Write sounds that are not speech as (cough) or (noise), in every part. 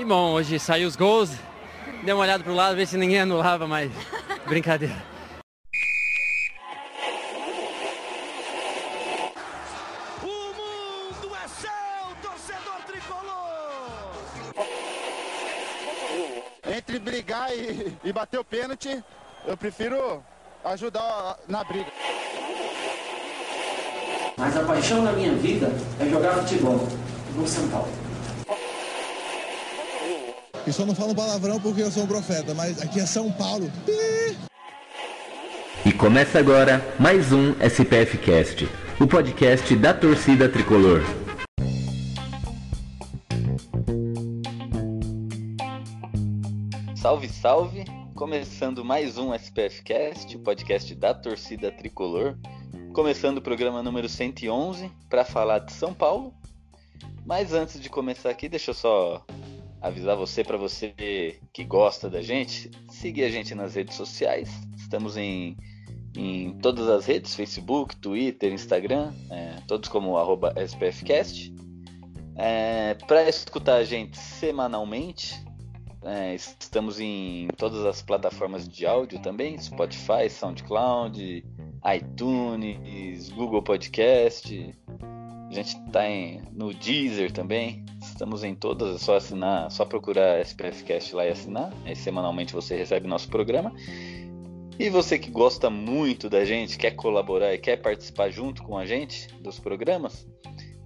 E bom, hoje saiu os gols, dei uma olhada pro lado, ver se ninguém anulava, mas brincadeira. O mundo é seu, torcedor tricolor! Entre brigar e, e bater o pênalti, eu prefiro ajudar na briga. Mas a paixão da minha vida é jogar futebol no São Paulo. E só não falo palavrão porque eu sou um profeta, mas aqui é São Paulo. E começa agora mais um SPF Cast, o podcast da torcida tricolor. Salve, salve! Começando mais um SPF Cast, o podcast da torcida tricolor. Começando o programa número 111 para falar de São Paulo. Mas antes de começar aqui, deixa eu só avisar você para você que gosta da gente, seguir a gente nas redes sociais. Estamos em, em todas as redes, Facebook, Twitter, Instagram, é, todos como SPFcast. É, para escutar a gente semanalmente, é, estamos em todas as plataformas de áudio também, Spotify, SoundCloud, iTunes, Google Podcast. A gente está no Deezer também. Estamos em todas, é só assinar, só procurar SPFcast lá e assinar. Aí semanalmente você recebe nosso programa. E você que gosta muito da gente, quer colaborar e quer participar junto com a gente dos programas,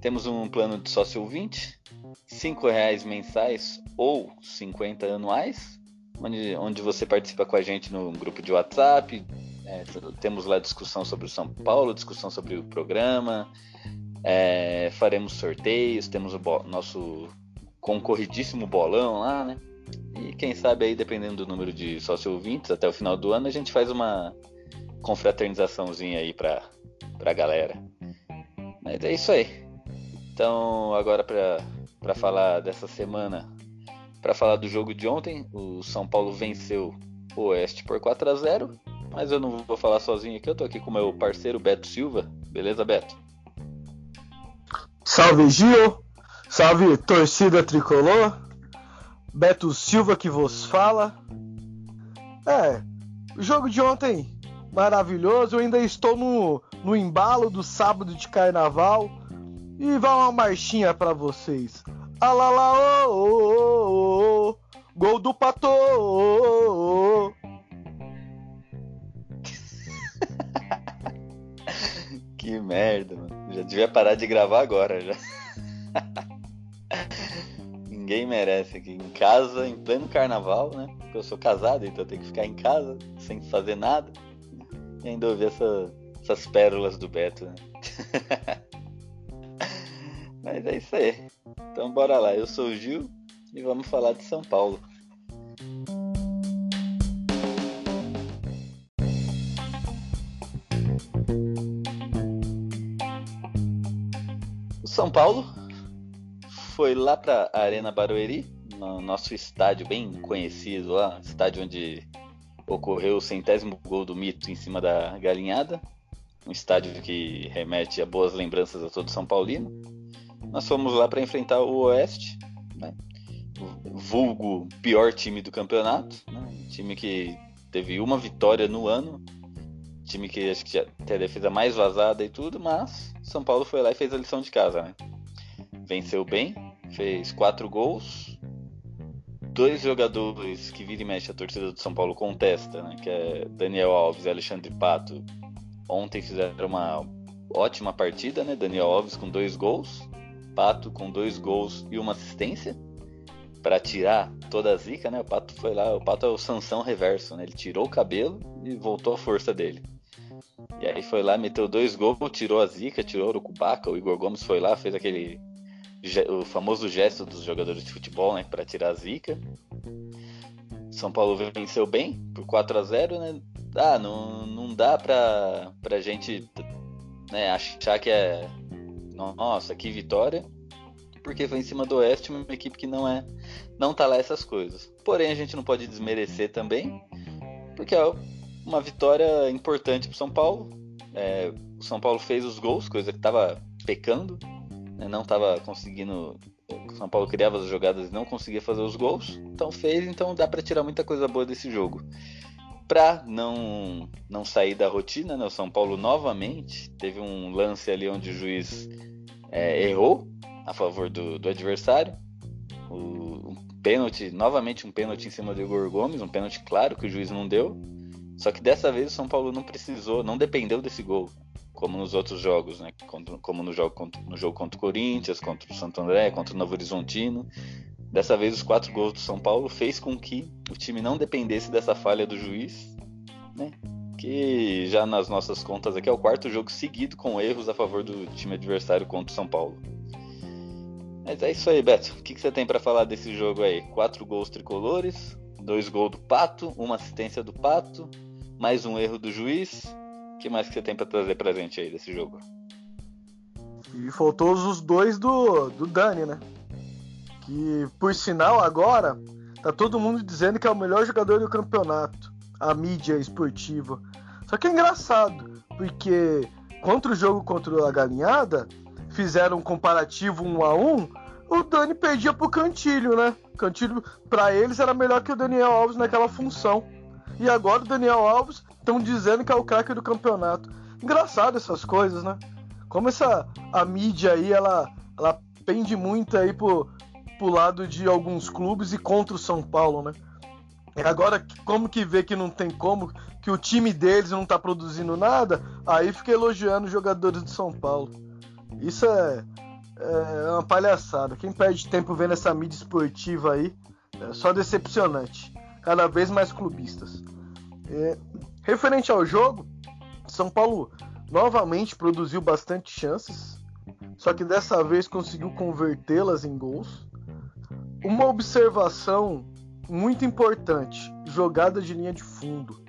temos um plano de sócio ouvinte, R$ reais mensais ou 50 anuais, onde, onde você participa com a gente no grupo de WhatsApp. É, temos lá discussão sobre o São Paulo, discussão sobre o programa, é, faremos sorteios, temos o nosso concorridíssimo bolão lá, né? E quem sabe aí, dependendo do número de sócio ouvintes, até o final do ano a gente faz uma confraternizaçãozinha aí pra, pra galera. Mas é isso aí. Então, agora para falar dessa semana, para falar do jogo de ontem, o São Paulo venceu o Oeste por 4 a 0 mas eu não vou falar sozinho aqui, eu tô aqui com meu parceiro Beto Silva. Beleza, Beto? Salve Gil, salve torcida tricolor, Beto Silva que vos fala. É, o jogo de ontem maravilhoso, eu ainda estou no, no embalo do sábado de carnaval e vai uma marchinha para vocês. Alala, oh, oh, oh, oh, gol do Pato. (laughs) que merda, mano. Já devia parar de gravar agora já. (laughs) Ninguém merece aqui em casa, em pleno carnaval, né? Porque eu sou casado, então eu tenho que ficar em casa sem fazer nada. E ainda ouvir essa, essas pérolas do Beto, né? (laughs) Mas é isso aí. Então bora lá. Eu sou o Gil e vamos falar de São Paulo. São Paulo foi lá para Arena Barueri, no nosso estádio bem conhecido lá, estádio onde ocorreu o centésimo gol do mito em cima da galinhada, um estádio que remete a boas lembranças a todo São Paulino. Nós fomos lá para enfrentar o Oeste, né? vulgo pior time do campeonato, né? time que teve uma vitória no ano, time que acho que já tem a defesa mais vazada e tudo, mas São Paulo foi lá e fez a lição de casa, né? Venceu bem, fez quatro gols, dois jogadores que vira e mexe a torcida do São Paulo contesta, né? Que é Daniel Alves e Alexandre Pato. Ontem fizeram uma ótima partida, né? Daniel Alves com dois gols, Pato com dois gols e uma assistência para tirar toda a zica, né? O Pato foi lá, o Pato é o Sansão reverso, né? Ele tirou o cabelo e voltou a força dele. E aí foi lá, meteu dois gols, tirou a zica, tirou o Urucubaca, o Igor Gomes foi lá, fez aquele o famoso gesto dos jogadores de futebol, né, para tirar a zica. São Paulo venceu bem por 4 a 0, né? Ah, não, não dá pra, pra gente né, achar que é nossa, que vitória, porque foi em cima do Oeste, uma equipe que não é não tá lá essas coisas. Porém, a gente não pode desmerecer também, porque é uma vitória importante para São Paulo. É, o São Paulo fez os gols, coisa que estava pecando, né, não estava conseguindo O São Paulo criava as jogadas e não conseguia fazer os gols. Então fez, então dá para tirar muita coisa boa desse jogo. Pra não, não sair da rotina, né, o São Paulo novamente teve um lance ali onde o juiz é, errou a favor do, do adversário. O, um pênalti, novamente um pênalti em cima do Igor Gomes, um pênalti claro que o juiz não deu. Só que dessa vez o São Paulo não precisou, não dependeu desse gol, como nos outros jogos, né? Como no jogo, no jogo contra o Corinthians, contra o Santo André, contra o Novo Horizontino. Dessa vez os quatro gols do São Paulo fez com que o time não dependesse dessa falha do juiz, né? Que já nas nossas contas aqui é o quarto jogo seguido com erros a favor do time adversário contra o São Paulo. Mas é isso aí, Beto. O que, que você tem para falar desse jogo aí? Quatro gols tricolores, dois gols do Pato, uma assistência do Pato, mais um erro do juiz. O que mais que você tem para trazer pra gente aí desse jogo? E faltou os dois do, do Dani, né? Que, por sinal, agora tá todo mundo dizendo que é o melhor jogador do campeonato. A mídia esportiva. Só que é engraçado, porque contra o jogo contra a Galinhada, fizeram um comparativo um a um, o Dani perdia pro Cantilho, né? Cantilho, para eles, era melhor que o Daniel Alves naquela função. E agora o Daniel Alves estão dizendo que é o craque do campeonato. Engraçado essas coisas, né? Como essa a mídia aí, ela, ela pende muito aí pro, pro lado de alguns clubes e contra o São Paulo, né? E agora, como que vê que não tem como, que o time deles não tá produzindo nada, aí fica elogiando os jogadores de São Paulo. Isso é, é uma palhaçada. Quem perde tempo vendo essa mídia esportiva aí é só decepcionante. Cada vez mais clubistas. É, referente ao jogo, São Paulo novamente produziu bastante chances, só que dessa vez conseguiu convertê-las em gols. Uma observação muito importante: jogada de linha de fundo.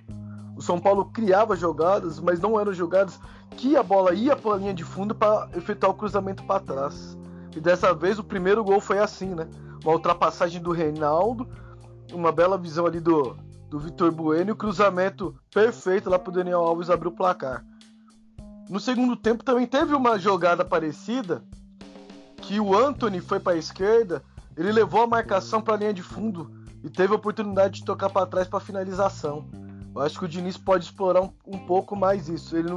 O São Paulo criava jogadas, mas não eram jogadas que a bola ia para a linha de fundo para efetuar o cruzamento para trás. E dessa vez o primeiro gol foi assim, né? Uma ultrapassagem do Reinaldo, uma bela visão ali do, do Vitor Bueno e o cruzamento perfeito lá para o Daniel Alves abrir o placar. No segundo tempo também teve uma jogada parecida que o Anthony foi para a esquerda, ele levou a marcação para a linha de fundo e teve a oportunidade de tocar para trás para finalização. Eu acho que o Diniz pode explorar um, um pouco mais isso. Ele,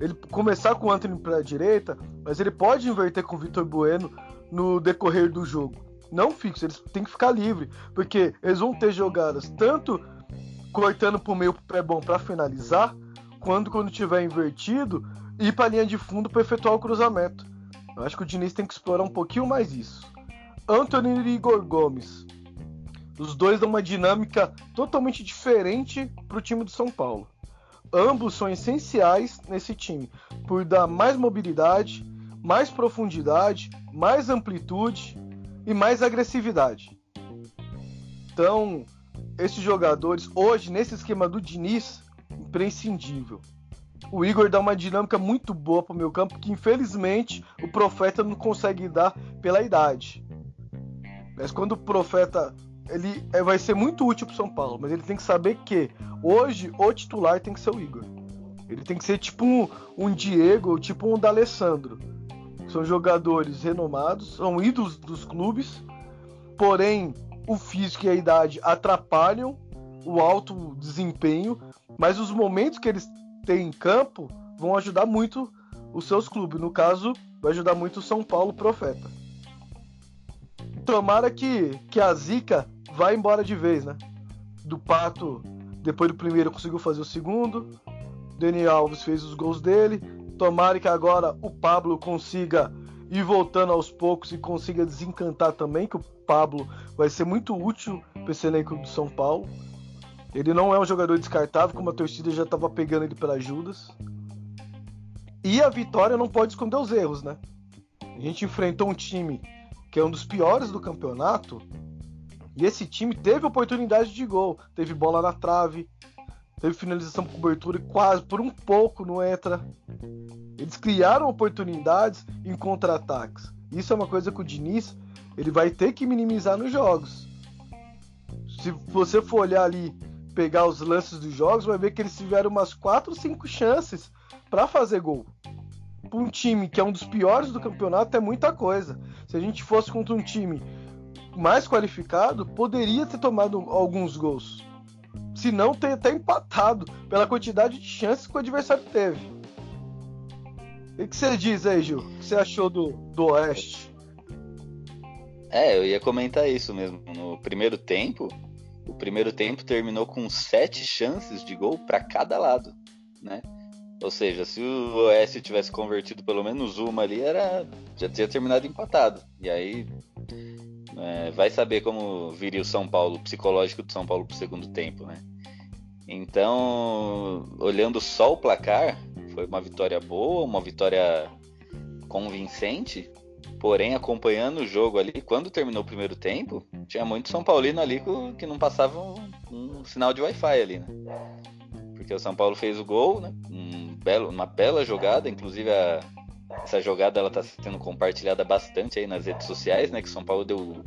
ele começar com o Anthony para a direita, mas ele pode inverter com o Vitor Bueno no decorrer do jogo. Não fixo, eles têm que ficar livre, porque eles vão ter jogadas tanto cortando para o meio pé bom para finalizar, quando quando tiver invertido ir para linha de fundo para efetuar o cruzamento. Eu acho que o Diniz tem que explorar um pouquinho mais isso. Anthony e Igor Gomes. Os dois dão uma dinâmica totalmente diferente para o time do São Paulo. Ambos são essenciais nesse time por dar mais mobilidade, mais profundidade, mais amplitude e mais agressividade. Então, esses jogadores hoje nesse esquema do Diniz, imprescindível. O Igor dá uma dinâmica muito boa para o meu campo que infelizmente o Profeta não consegue dar pela idade. Mas quando o Profeta ele é, vai ser muito útil para São Paulo, mas ele tem que saber que hoje o titular tem que ser o Igor. Ele tem que ser tipo um, um Diego, tipo um D'Alessandro. São jogadores renomados, são ídolos dos clubes, porém o físico e a idade atrapalham o alto desempenho, mas os momentos que eles têm em campo vão ajudar muito os seus clubes. No caso, vai ajudar muito o São Paulo Profeta. Tomara que, que a Zica vai embora de vez, né? Do Pato, depois do primeiro, conseguiu fazer o segundo. Daniel Alves fez os gols dele. Tomara que agora o Pablo consiga ir voltando aos poucos e consiga desencantar também, que o Pablo vai ser muito útil para esse elenco do São Paulo. Ele não é um jogador descartável, como a torcida já estava pegando ele para Judas. E a vitória não pode esconder os erros, né? A gente enfrentou um time que é um dos piores do campeonato e esse time teve oportunidade de gol. Teve bola na trave, teve finalização por cobertura e quase, por um pouco, não entra. Eles criaram oportunidades em contra-ataques. Isso é uma coisa que o Diniz ele vai ter que minimizar nos jogos. Se você for olhar ali, pegar os lances dos jogos, vai ver que eles tiveram umas 4 ou 5 chances para fazer gol. para um time que é um dos piores do campeonato é muita coisa. Se a gente fosse contra um time mais qualificado, poderia ter tomado alguns gols. Se não, ter até empatado pela quantidade de chances que o adversário teve. O que você diz aí, Gil? O que você achou do, do Oeste? É, eu ia comentar isso mesmo. No primeiro tempo, o primeiro tempo terminou com sete chances de gol para cada lado, né? Ou seja, se o Oeste tivesse convertido pelo menos uma ali, era já tinha terminado empatado. E aí é, vai saber como viria o São Paulo, o psicológico do São Paulo pro segundo tempo, né? Então, olhando só o placar, foi uma vitória boa, uma vitória convincente, porém acompanhando o jogo ali, quando terminou o primeiro tempo, tinha muito São Paulino ali que não passava um, um sinal de Wi-Fi ali, né? Porque o São Paulo fez o gol, né? Um belo, uma bela jogada, inclusive a, essa jogada ela está sendo compartilhada bastante aí nas redes sociais, né? Que São Paulo deu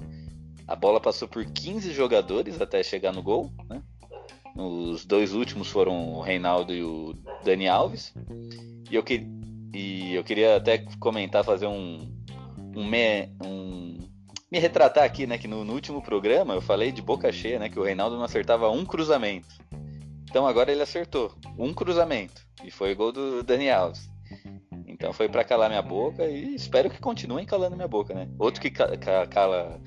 a bola passou por 15 jogadores até chegar no gol, né? Os dois últimos foram o Reinaldo e o Dani Alves. E eu, que, e eu queria até comentar, fazer um, um, me, um me retratar aqui, né? Que no, no, último programa eu falei de boca cheia, né? Que o Reinaldo não acertava um cruzamento. Então agora ele acertou um cruzamento. E foi o gol do Dani Alves. Então foi para calar minha boca e espero que continuem calando minha boca, né? Outro que cala,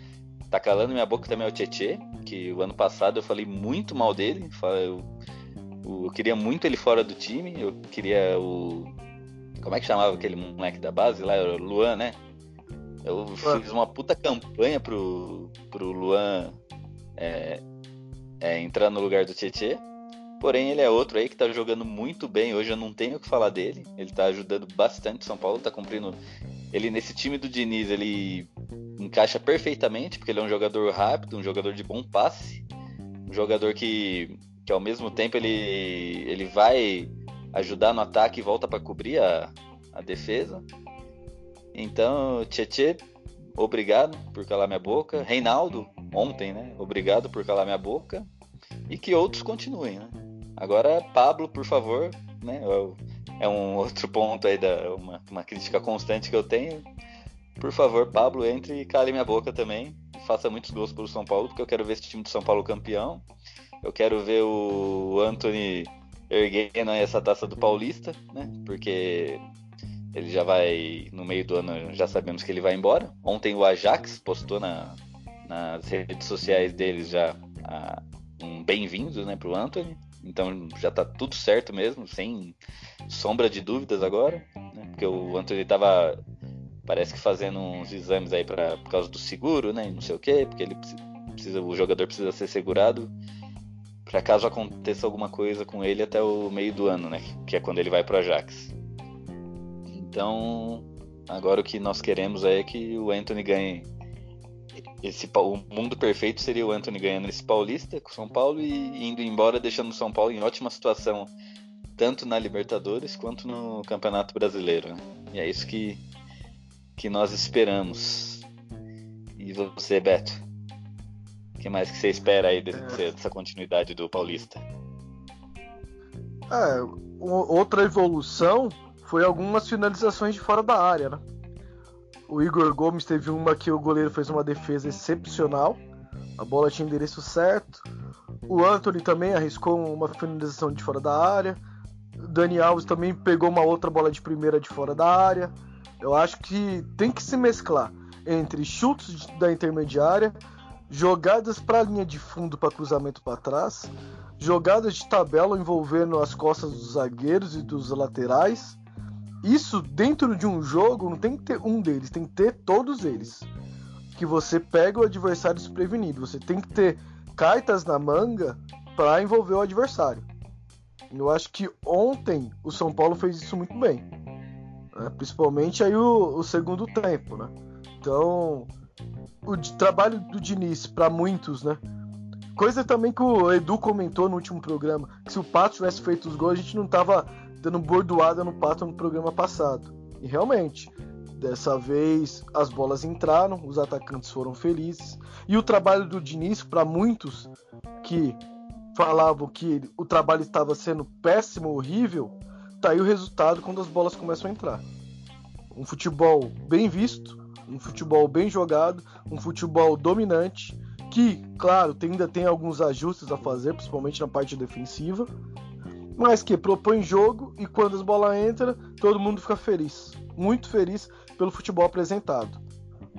tá calando minha boca também é o Tietê, que o ano passado eu falei muito mal dele. Eu, eu queria muito ele fora do time. Eu queria o. Como é que chamava aquele moleque da base lá? O Luan, né? Eu fiz uma puta campanha pro, pro Luan é, é, entrar no lugar do Tietê. Porém, ele é outro aí que tá jogando muito bem. Hoje eu não tenho o que falar dele. Ele tá ajudando bastante São Paulo, tá cumprindo. Ele nesse time do Diniz, ele encaixa perfeitamente, porque ele é um jogador rápido, um jogador de bom passe, um jogador que, que ao mesmo tempo ele, ele vai ajudar no ataque e volta para cobrir a, a defesa. Então, Tietê, obrigado por calar minha boca. Reinaldo, ontem, né? Obrigado por calar minha boca. E que outros continuem, né? Agora, Pablo, por favor, né? É um (laughs) outro ponto aí da uma, uma crítica constante que eu tenho. Por favor, Pablo, entre e cale minha boca também. Faça muitos gols pelo São Paulo, porque eu quero ver esse time do São Paulo campeão. Eu quero ver o Anthony erguendo essa taça do Paulista, né? Porque ele já vai, no meio do ano, já sabemos que ele vai embora. Ontem o Ajax postou na, nas redes sociais deles já a, um bem-vindo né, para o Anthony. Então já tá tudo certo mesmo, sem sombra de dúvidas agora, né? Porque o Antônio tava parece que fazendo uns exames aí para por causa do seguro, né? Não sei o quê, porque ele precisa, o jogador precisa ser segurado para caso aconteça alguma coisa com ele até o meio do ano, né? Que é quando ele vai pro Ajax. Então, agora o que nós queremos é que o Anthony ganhe esse o mundo perfeito seria o Anthony ganhando esse Paulista com São Paulo e indo embora, deixando o São Paulo em ótima situação, tanto na Libertadores quanto no Campeonato Brasileiro. Né? E é isso que, que nós esperamos. E você, Beto? O que mais que você espera aí desse, dessa continuidade do Paulista? É, outra evolução foi algumas finalizações de fora da área, né? O Igor Gomes teve uma que o goleiro fez uma defesa excepcional. A bola tinha endereço certo. O Anthony também arriscou uma finalização de fora da área. O Dani Alves também pegou uma outra bola de primeira de fora da área. Eu acho que tem que se mesclar entre chutes da intermediária, jogadas para a linha de fundo para cruzamento para trás, jogadas de tabela envolvendo as costas dos zagueiros e dos laterais isso dentro de um jogo não tem que ter um deles, tem que ter todos eles. Que você pega o adversário desprevenido. Você tem que ter cartas na manga para envolver o adversário. Eu acho que ontem o São Paulo fez isso muito bem. Né? Principalmente aí o, o, segundo tempo, né? Então, o trabalho do Diniz para muitos, né? Coisa também que o Edu comentou no último programa, que se o Pato tivesse feito os gols, a gente não tava dando bordoada no pato no programa passado. E realmente, dessa vez as bolas entraram, os atacantes foram felizes. E o trabalho do Diniz, para muitos que falavam que o trabalho estava sendo péssimo, horrível, tá aí o resultado quando as bolas começam a entrar. um futebol bem visto, um futebol bem jogado, um futebol dominante, que, claro, ainda tem alguns ajustes a fazer, principalmente na parte defensiva, mas que propõe jogo e quando as bolas entram, todo mundo fica feliz, muito feliz pelo futebol apresentado.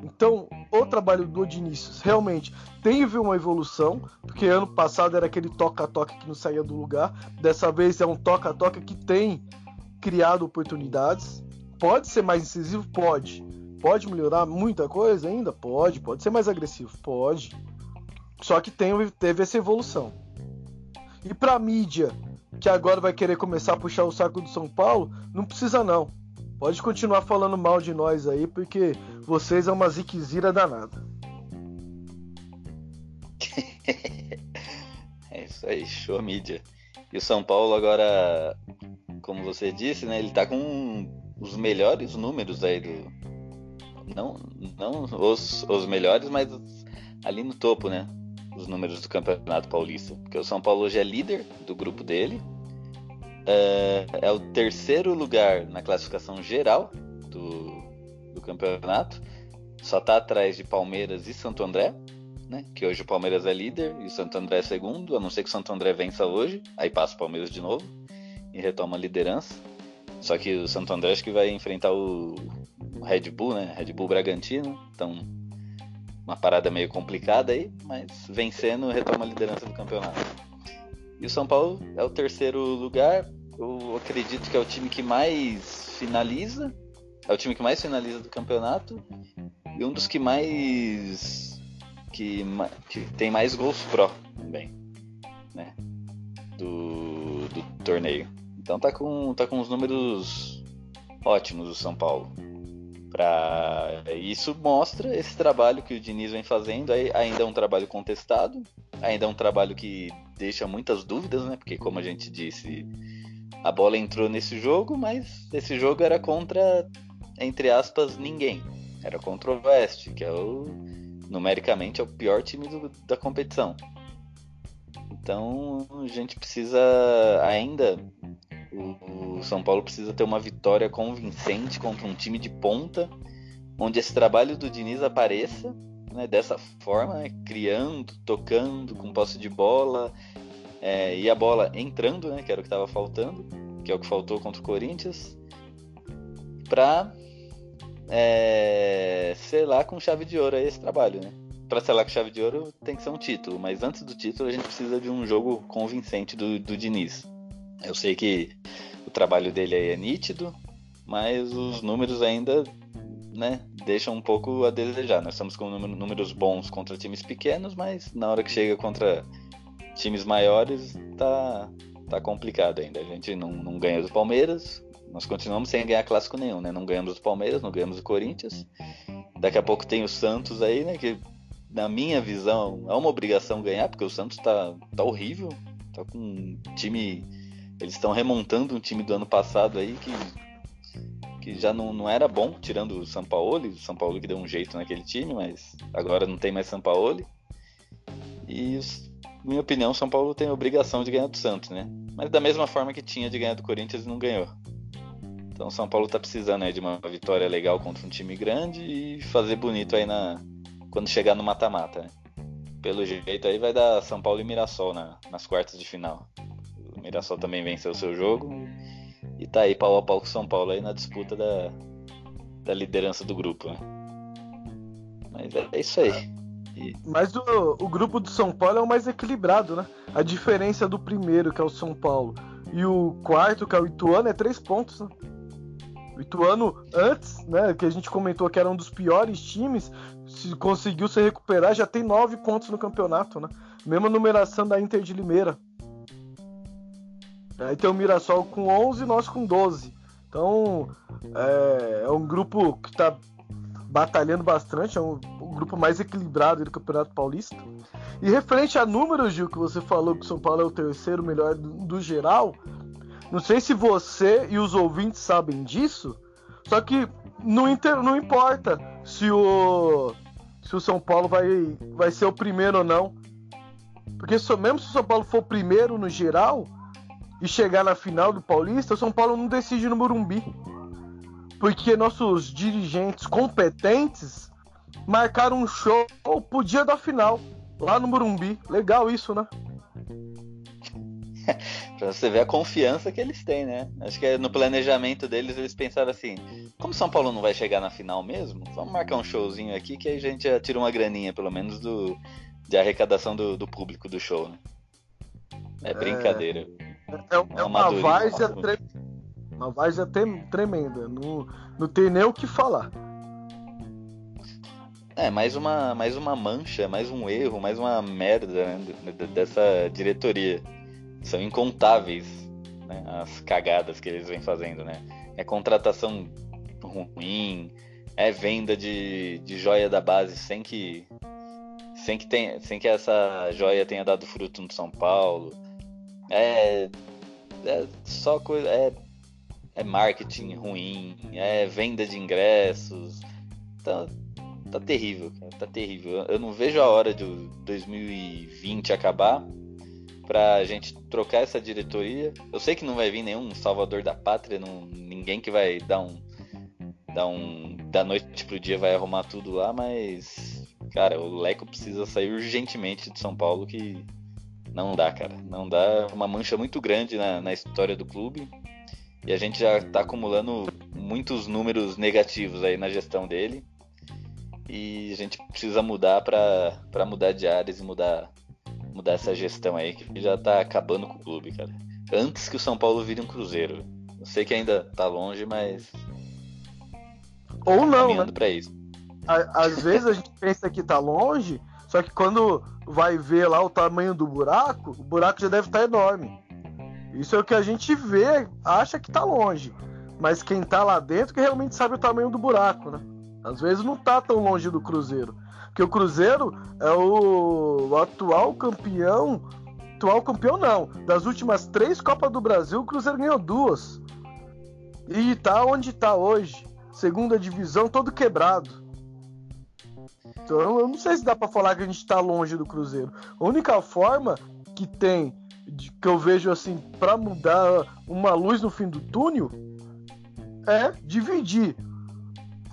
Então, o trabalho do Diniz realmente teve uma evolução, porque ano passado era aquele toca-toca que não saía do lugar, dessa vez é um toca-toca que tem criado oportunidades. Pode ser mais incisivo? Pode. Pode melhorar muita coisa ainda? Pode. Pode ser mais agressivo? Pode. Só que tem, teve essa evolução. E para mídia, que agora vai querer começar a puxar o saco do São Paulo, não precisa não. Pode continuar falando mal de nós aí, porque vocês é uma ziquezira danada. (laughs) é isso aí, show mídia. E o São Paulo agora, como você disse, né, ele tá com os melhores números aí do. Não, não os, os melhores, mas ali no topo, né? Os números do Campeonato Paulista. Porque o São Paulo hoje é líder do grupo dele, é, é, o terceiro lugar na classificação geral do, do campeonato. Só está atrás de Palmeiras e Santo André, né? Que hoje o Palmeiras é líder e o Santo André é segundo, a não ser que o Santo André vença hoje, aí passa o Palmeiras de novo e retoma a liderança. Só que o Santo André acho que vai enfrentar o Red Bull, né? Red Bull Bragantino. Então, uma parada meio complicada aí, mas vencendo retoma a liderança do campeonato. E o São Paulo é o terceiro lugar, eu acredito que é o time que mais finaliza. É o time que mais finaliza do campeonato. E um dos que mais. que, que tem mais gols pró também. Né? Do, do torneio. Então tá com, tá com os números ótimos o São Paulo. Pra... Isso mostra esse trabalho que o Diniz vem fazendo. Ainda é um trabalho contestado, ainda é um trabalho que deixa muitas dúvidas, né? Porque, como a gente disse, a bola entrou nesse jogo, mas esse jogo era contra, entre aspas, ninguém. Era contra o Oeste, que é o numericamente é o pior time do, da competição. Então a gente precisa ainda. O, São Paulo precisa ter uma vitória convincente contra um time de ponta, onde esse trabalho do Diniz apareça né, dessa forma, né, criando, tocando, com posse de bola, é, e a bola entrando, né, que era o que estava faltando, que é o que faltou contra o Corinthians, para é, selar com chave de ouro esse trabalho, né? Para selar com chave de ouro tem que ser um título, mas antes do título a gente precisa de um jogo convincente do, do Diniz. Eu sei que o trabalho dele aí é nítido, mas os números ainda né, deixam um pouco a desejar. Nós estamos com números bons contra times pequenos, mas na hora que chega contra times maiores tá, tá complicado ainda. A gente não, não ganha do Palmeiras, nós continuamos sem ganhar clássico nenhum, né? Não ganhamos do Palmeiras, não ganhamos do Corinthians. Daqui a pouco tem o Santos aí, né? Que na minha visão é uma obrigação ganhar, porque o Santos tá, tá horrível. Tá com um time. Eles estão remontando um time do ano passado aí que, que já não, não era bom, tirando o São Paulo. O São Paulo que deu um jeito naquele time, mas agora não tem mais São Paulo. E os, minha opinião, São Paulo tem a obrigação de ganhar do Santos, né? Mas da mesma forma que tinha de ganhar do Corinthians e não ganhou. Então São Paulo tá precisando aí de uma vitória legal contra um time grande e fazer bonito aí na quando chegar no mata-mata, né? Pelo jeito aí vai dar São Paulo e Mirassol na, nas quartas de final. O Mirassol também venceu o seu jogo e tá aí pau a pau com São Paulo aí na disputa da, da liderança do grupo, né? Mas é, é isso aí. Mas o, o grupo do São Paulo é o mais equilibrado, né? A diferença do primeiro, que é o São Paulo, e o quarto, que é o Ituano, é três pontos, né? O Ituano, antes, né, que a gente comentou que era um dos piores times, se conseguiu se recuperar, já tem nove pontos no campeonato, né? Mesma numeração da Inter de Limeira. Aí tem o Mirassol com 11 e nós com 12. Então, é, é um grupo que está batalhando bastante, é um, o grupo mais equilibrado do Campeonato Paulista. E referente a números, Gil, que você falou que o São Paulo é o terceiro melhor do, do geral, não sei se você e os ouvintes sabem disso, só que não, inter, não importa se o, se o São Paulo vai, vai ser o primeiro ou não. Porque se, mesmo se o São Paulo for primeiro no geral e chegar na final do Paulista, o São Paulo não decide no Morumbi. porque nossos dirigentes competentes marcaram um show pro dia da final, lá no Morumbi. Legal isso, né? (laughs) pra você ver a confiança que eles têm, né? Acho que é no planejamento deles eles pensaram assim: como São Paulo não vai chegar na final mesmo, vamos marcar um showzinho aqui que aí a gente já tira uma graninha, pelo menos, do, de arrecadação do, do público do show, né? É brincadeira. É, é, é uma várzea, tre... uma várzea tremenda. Não, não tem nem o que falar. É, mais uma, mais uma mancha, mais um erro, mais uma merda né, dessa diretoria. São incontáveis né, as cagadas que eles vêm fazendo, né? É contratação ruim, é venda de, de joia da base sem que sem que, tenha, sem que essa joia tenha dado fruto no São Paulo. É, é só coisa. É, é marketing ruim, é venda de ingressos. Tá, tá terrível, cara, tá terrível. Eu não vejo a hora de 2020 acabar pra gente trocar essa diretoria. Eu sei que não vai vir nenhum salvador da pátria, não, ninguém que vai dar um dar um da noite pro dia vai arrumar tudo lá, mas cara, o Leco precisa sair urgentemente de São Paulo que não dá, cara. Não dá uma mancha muito grande na, na história do clube. E a gente já tá acumulando muitos números negativos aí na gestão dele. E a gente precisa mudar para mudar de áreas e mudar, mudar essa gestão aí, que já tá acabando com o clube, cara. Antes que o São Paulo vire um Cruzeiro. Eu sei que ainda tá longe, mas. Ou não, né? Pra isso. Às vezes a gente pensa que tá longe, só que quando vai ver lá o tamanho do buraco, o buraco já deve estar tá enorme. Isso é o que a gente vê, acha que tá longe. Mas quem tá lá dentro que realmente sabe o tamanho do buraco, né? Às vezes não tá tão longe do Cruzeiro. Porque o Cruzeiro é o atual campeão. Atual campeão não. Das últimas três Copas do Brasil, o Cruzeiro ganhou duas. E tá onde tá hoje. Segunda divisão, todo quebrado. Então eu não sei se dá para falar que a gente tá longe do Cruzeiro. A única forma que tem que eu vejo assim para mudar uma luz no fim do túnel é dividir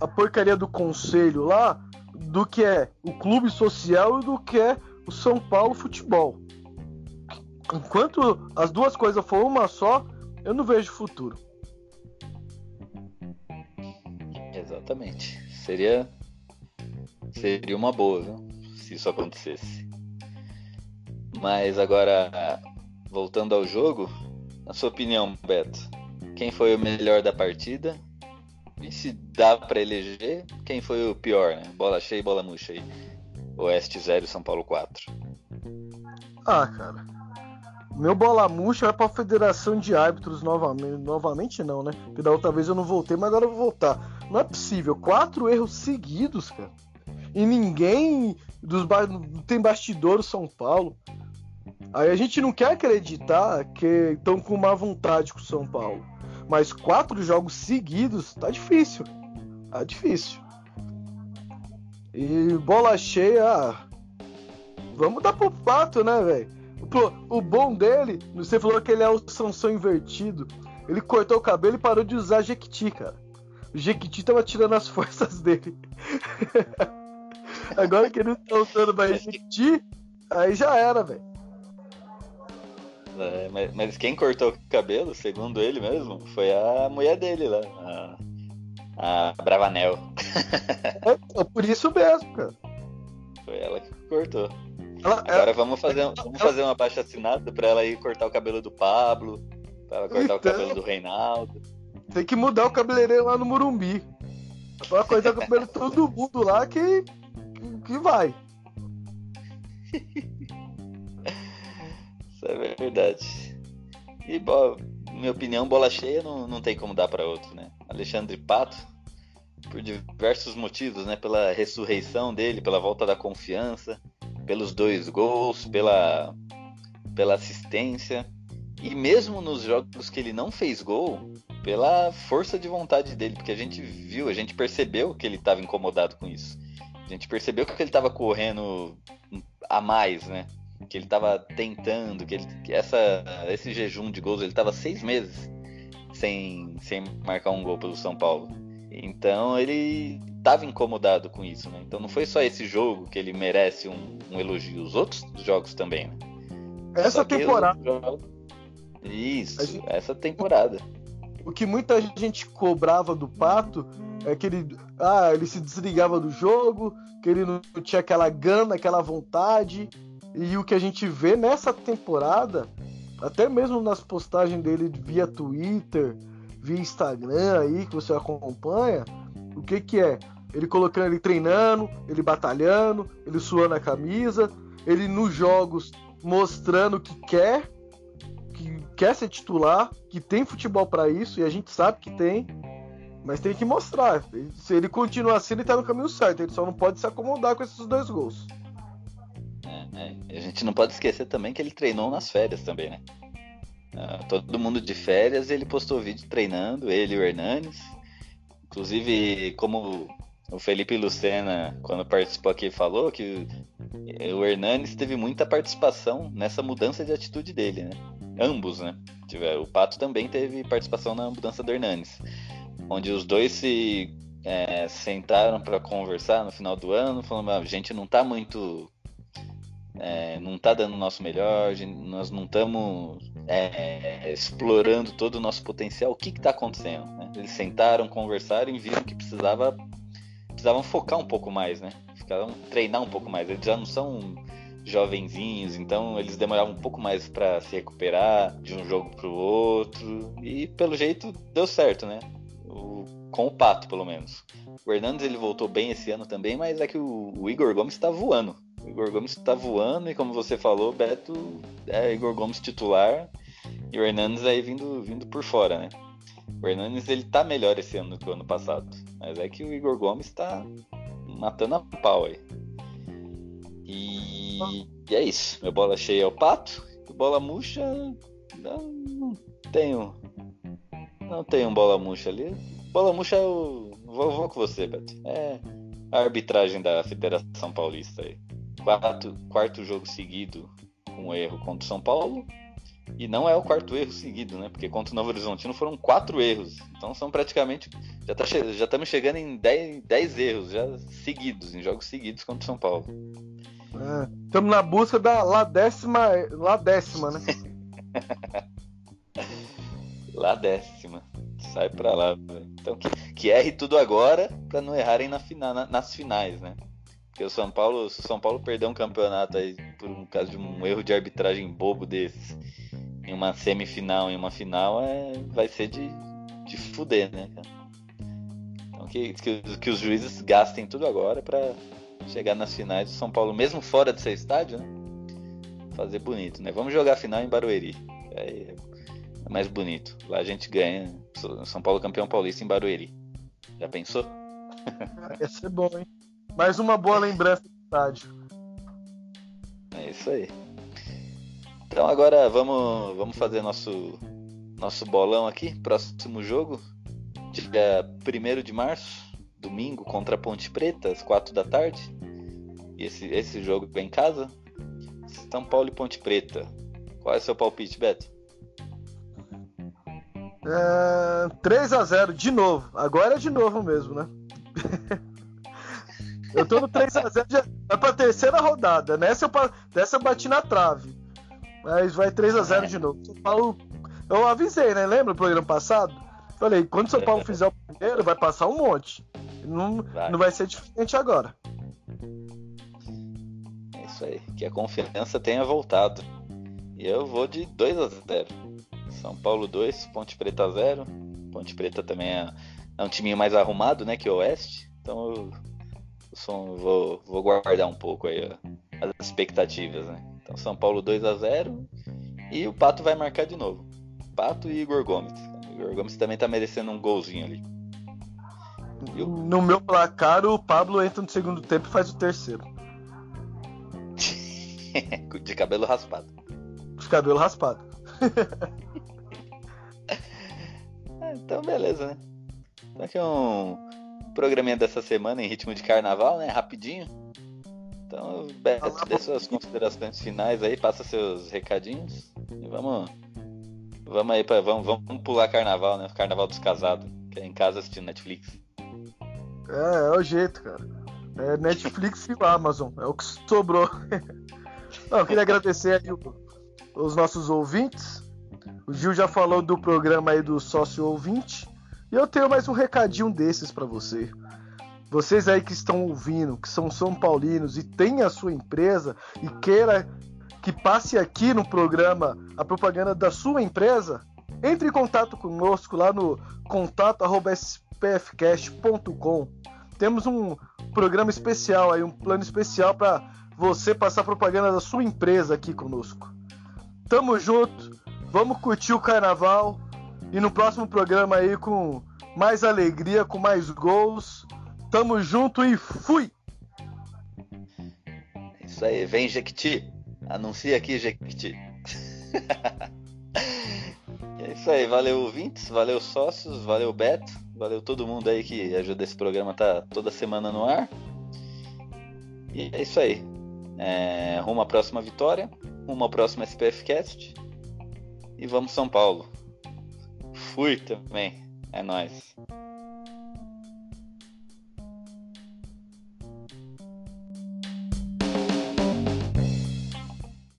a porcaria do conselho lá do que é o clube social e do que é o São Paulo futebol. Enquanto as duas coisas for uma só, eu não vejo futuro. Exatamente. Seria seria uma boa, viu? Se isso acontecesse. Mas agora voltando ao jogo, na sua opinião, Beto, quem foi o melhor da partida e se dá para eleger, quem foi o pior, né? Bola cheia e bola murcha aí. Oeste 0, São Paulo 4. Ah, cara. Meu bola murcha é pra Federação de Árbitros novamente. Novamente não, né? Porque da outra vez eu não voltei, mas agora eu vou voltar. Não é possível. Quatro erros seguidos, cara. E ninguém dos ba... tem bastidor São Paulo. Aí a gente não quer acreditar que estão com má vontade com o São Paulo. Mas quatro jogos seguidos tá difícil. Tá difícil. E bola cheia. Vamos dar pro pato, né, velho? O bom dele, você falou que ele é o Sansão invertido. Ele cortou o cabelo e parou de usar Jequiti, cara. O Jequiti tava tirando as (laughs) forças dele. (laughs) Agora que ele não tá usando mais Jequiti, aí já era, velho. É, mas, mas, quem cortou o cabelo, segundo ele mesmo, foi a mulher dele lá, a, a Bravanel. É, é por isso mesmo, cara. Foi ela que cortou. Ela, Agora ela, vamos fazer, ela, vamos fazer uma baixa assinada pra ela ir cortar o cabelo do Pablo, pra ela cortar então, o cabelo do Reinaldo. Tem que mudar o cabeleireiro lá no Murumbi. Pra cortar o cabelo todo mundo lá que, que vai. (laughs) É verdade. E, bom, minha opinião, bola cheia não, não tem como dar para outro, né? Alexandre Pato, por diversos motivos, né? Pela ressurreição dele, pela volta da confiança, pelos dois gols, pela, pela assistência. E mesmo nos jogos que ele não fez gol, pela força de vontade dele, porque a gente viu, a gente percebeu que ele estava incomodado com isso. A gente percebeu que ele estava correndo a mais, né? Que ele estava tentando, que, ele, que essa, esse jejum de gols, ele estava seis meses sem, sem marcar um gol pelo São Paulo. Então ele estava incomodado com isso, né? Então não foi só esse jogo que ele merece um, um elogio, os outros jogos também, né? Essa temporada. Isso, gente... essa temporada. O que muita gente cobrava do Pato é que ele, ah, ele se desligava do jogo, que ele não tinha aquela gana, aquela vontade. E o que a gente vê nessa temporada, até mesmo nas postagens dele via Twitter, via Instagram aí, que você acompanha, o que que é? Ele colocando ele treinando, ele batalhando, ele suando a camisa, ele nos jogos mostrando que quer, que quer ser titular, que tem futebol para isso, e a gente sabe que tem, mas tem que mostrar. Se ele continuar assim, ele tá no caminho certo, ele só não pode se acomodar com esses dois gols. É, é. A gente não pode esquecer também que ele treinou nas férias também, né? Uh, todo mundo de férias, ele postou vídeo treinando, ele e o Hernanes. Inclusive, como o Felipe Lucena, quando participou aqui, falou que o Hernanes teve muita participação nessa mudança de atitude dele, né? Ambos, né? O Pato também teve participação na mudança do Hernanes, onde os dois se é, sentaram para conversar no final do ano, falando: ah, a gente não tá muito é, não está dando o nosso melhor, nós não estamos é, explorando todo o nosso potencial. O que está acontecendo? Né? Eles sentaram, conversaram e viram que precisava, precisavam focar um pouco mais, né? Ficavam treinar um pouco mais. Eles já não são jovenzinhos, então eles demoravam um pouco mais para se recuperar de um jogo para o outro. E pelo jeito deu certo, né? O, com o Pato, pelo menos. O Hernandes ele voltou bem esse ano também, mas é que o, o Igor Gomes está voando. Igor Gomes está voando e, como você falou, Beto é Igor Gomes titular e o Hernandes aí vindo, vindo por fora, né? O Hernandes ele tá melhor esse ano do que o ano passado, mas é que o Igor Gomes está matando a pau aí. E, e, é isso. Minha bola cheia é o pato, bola murcha não, não tenho. Não tenho bola murcha ali. Bola murcha eu vou, vou com você, Beto. É a arbitragem da Federação Paulista aí quarto, quarto jogo seguido com um erro contra o São Paulo. E não é o quarto erro seguido, né? Porque contra o Novo Horizontino foram quatro erros. Então são praticamente. Já, tá, já estamos chegando em 10 erros já seguidos, em jogos seguidos contra o São Paulo. Estamos é, na busca da lá décima, lá décima, né? (laughs) lá décima. Sai pra lá. Então que, que erre tudo agora para não errarem na final, na, nas finais, né? Porque o São Paulo, se o São Paulo perder um campeonato aí por um caso de um erro de arbitragem bobo desses, em uma semifinal, em uma final, é, vai ser de, de fuder, né, cara? Então que, que, que os juízes gastem tudo agora para chegar nas finais do São Paulo, mesmo fora do seu estádio, né? Fazer bonito, né? Vamos jogar a final em Barueri. É, é mais bonito. Lá a gente ganha. São Paulo campeão paulista em Barueri. Já pensou? (laughs) Ia ser bom, hein? Mais uma boa lembrança do estádio. É isso aí. Então agora vamos, vamos fazer nosso, nosso bolão aqui. Próximo jogo, dia 1 de março, domingo, contra a Ponte Preta, às 4 da tarde. E esse, esse jogo é em casa. São Paulo e Ponte Preta. Qual é o seu palpite, Beto? É, 3 a 0 de novo. Agora é de novo mesmo, né? Eu tô no 3x0, já vai pra terceira rodada. Nessa eu, dessa eu bati na trave. Mas vai 3x0 é. de novo. São Paulo. Eu avisei, né? Lembra o programa passado? Falei, quando São Paulo fizer o primeiro, vai passar um monte. Não vai, não vai ser diferente agora. É isso aí. Que a confiança tenha voltado. E eu vou de 2 a 0 São Paulo 2, Ponte Preta 0. Ponte Preta também é, é um time mais arrumado, né? Que o Oeste. Então eu vou, vou guardar um pouco aí ó, as expectativas, né? Então São Paulo 2 a 0 e o Pato vai marcar de novo. Pato e Igor Gomes. O Igor Gomes também tá merecendo um golzinho ali. Eu... No meu placar, o Pablo entra no segundo tempo e faz o terceiro. (laughs) de cabelo raspado. De cabelo raspado. (laughs) então, beleza, né? Então, aqui é um programinha dessa semana em ritmo de carnaval, né? Rapidinho. Então, Beto, dê suas considerações finais aí, passa seus recadinhos. E vamos. Vamos aí para vamos, vamos pular carnaval, né? Carnaval dos casados, que é em casa assistindo Netflix. É, é o jeito, cara. É Netflix e Amazon, é o que sobrou. (laughs) Não, eu queria agradecer aí o, os nossos ouvintes. O Gil já falou do programa aí do sócio ouvinte. E eu tenho mais um recadinho desses para você. Vocês aí que estão ouvindo, que são São Paulinos e tem a sua empresa e queira que passe aqui no programa a propaganda da sua empresa, entre em contato conosco lá no contato@spfcast.com. Temos um programa especial aí, um plano especial para você passar propaganda da sua empresa aqui conosco. Tamo junto, vamos curtir o carnaval e no próximo programa aí com mais alegria, com mais gols. Tamo junto e fui! Isso aí, vem Jequiti. Anuncia aqui, Jequiti. (laughs) é isso aí, valeu ouvintes, valeu sócios, valeu Beto, valeu todo mundo aí que ajuda esse programa tá toda semana no ar. E é isso aí. É, rumo à próxima vitória, rumo à próxima SPF Cast. E vamos São Paulo. Fui também. É nóis.